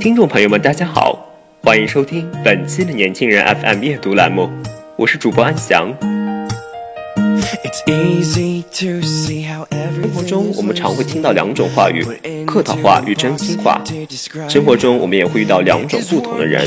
听众朋友们，大家好，欢迎收听本期的年轻人 FM 夜读栏目，我是主播安翔。生活中，我们常会听到两种话语：客套话与真心话。生活中，我们也会遇到两种不同的人：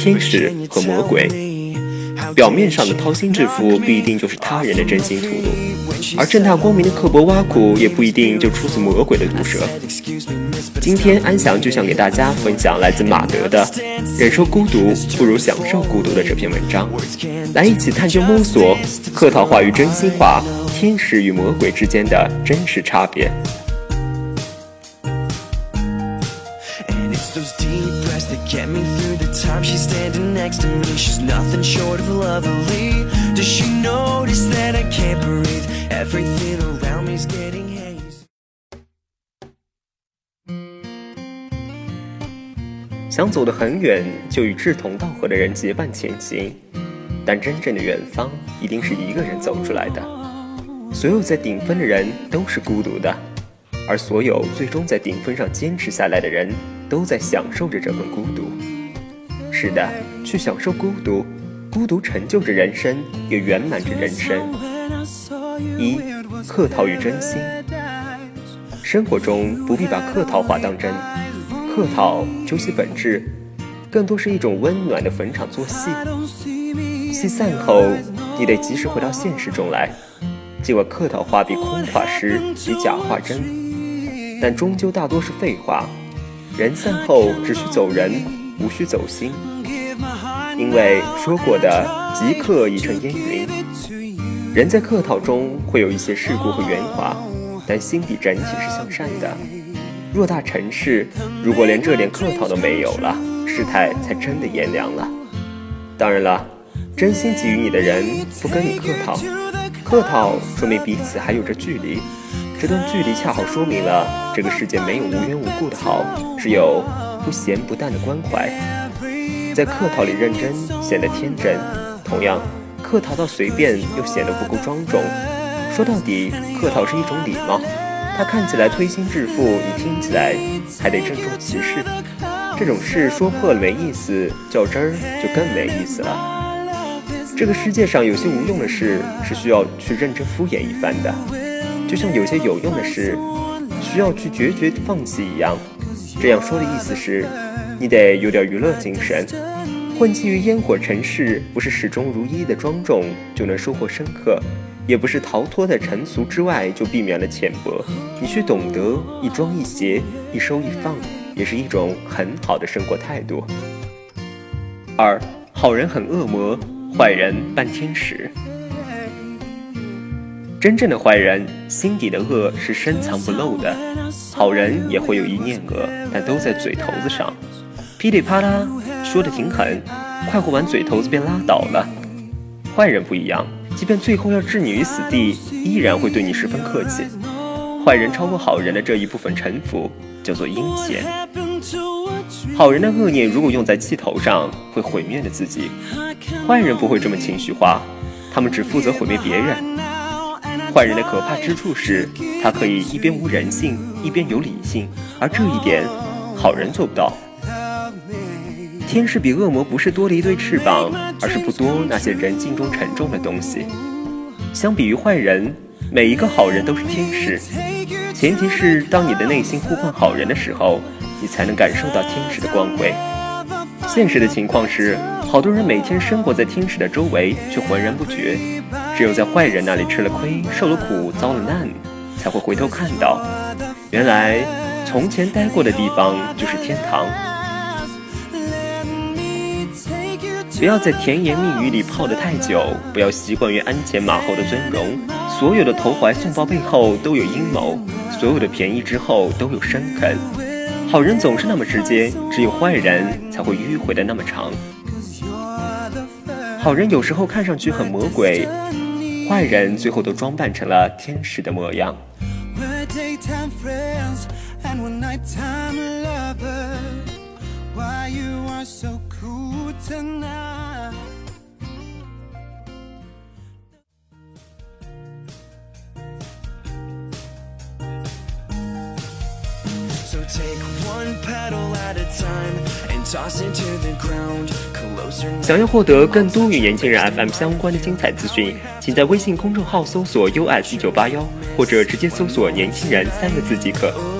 天使和魔鬼。表面上的掏心置腹，不一定就是他人的真心吐露；而正大光明的刻薄挖苦，也不一定就出自魔鬼的毒舌。今天，安详就想给大家分享来自马德的《忍受孤独不如享受孤独》的这篇文章，来一起探究摸索客套话与真心话、天使与魔鬼之间的真实差别。想走得很远，就与志同道合的人结伴前行。但真正的远方，一定是一个人走出来的。所有在顶峰的人都是孤独的，而所有最终在顶峰上坚持下来的人，都在享受着这份孤独。是的，去享受孤独，孤独成就着人生，也圆满着人生。一，客套与真心。生活中不必把客套话当真。客套究其本质，更多是一种温暖的逢场作戏。戏散后，你得及时回到现实中来。尽管客套话比空话实，比假话真，但终究大多是废话。人散后只需走人，无需走心。因为说过的“即刻已成烟云”。人在客套中会有一些世故和圆滑，但心底整体是向善的。偌大城市，如果连这点客套都没有了，事态才真的炎凉了。当然了，真心给予你的人不跟你客套，客套说明彼此还有着距离，这段距离恰好说明了这个世界没有无缘无故的好，只有不咸不淡的关怀。在客套里认真显得天真，同样，客套到随便又显得不够庄重。说到底，客套是一种礼貌。他看起来推心置腹，你听起来还得郑重其事。这种事说破了没意思，较真儿就更没意思了。这个世界上有些无用的事是需要去认真敷衍一番的，就像有些有用的事需要去决绝放弃一样。这样说的意思是，你得有点娱乐精神。混迹于烟火尘世，不是始终如一的庄重就能收获深刻。也不是逃脱在尘俗之外就避免了浅薄，你却懂得一庄一谐，一收一放，也是一种很好的生活态度。二，好人很恶魔，坏人扮天使。真正的坏人心底的恶是深藏不露的，好人也会有一念恶，但都在嘴头子上，噼里啪啦说的挺狠，快活完嘴头子便拉倒了。坏人不一样。即便最后要置你于死地，依然会对你十分客气。坏人超过好人的这一部分臣服，叫做阴险。好人的恶念如果用在气头上，会毁灭了自己。坏人不会这么情绪化，他们只负责毁灭别人。坏人的可怕之处是，他可以一边无人性，一边有理性，而这一点，好人做不到。天使比恶魔不是多了一对翅膀，而是不多那些人性中沉重的东西。相比于坏人，每一个好人都是天使。前提是当你的内心呼唤好人的时候，你才能感受到天使的光辉。现实的情况是，好多人每天生活在天使的周围，却浑然不觉。只有在坏人那里吃了亏、受了苦、遭了难，才会回头看到，原来从前待过的地方就是天堂。不要在甜言蜜语里泡得太久，不要习惯于鞍前马后的尊荣。所有的投怀送抱背后都有阴谋，所有的便宜之后都有深坑。好人总是那么直接，只有坏人才会迂回的那么长。好人有时候看上去很魔鬼，坏人最后都装扮成了天使的模样。想要获得更多与年轻人 FM 相关的精彩资讯，请在微信公众号搜索 US 一九八幺，或者直接搜索“年轻人”三个字即可。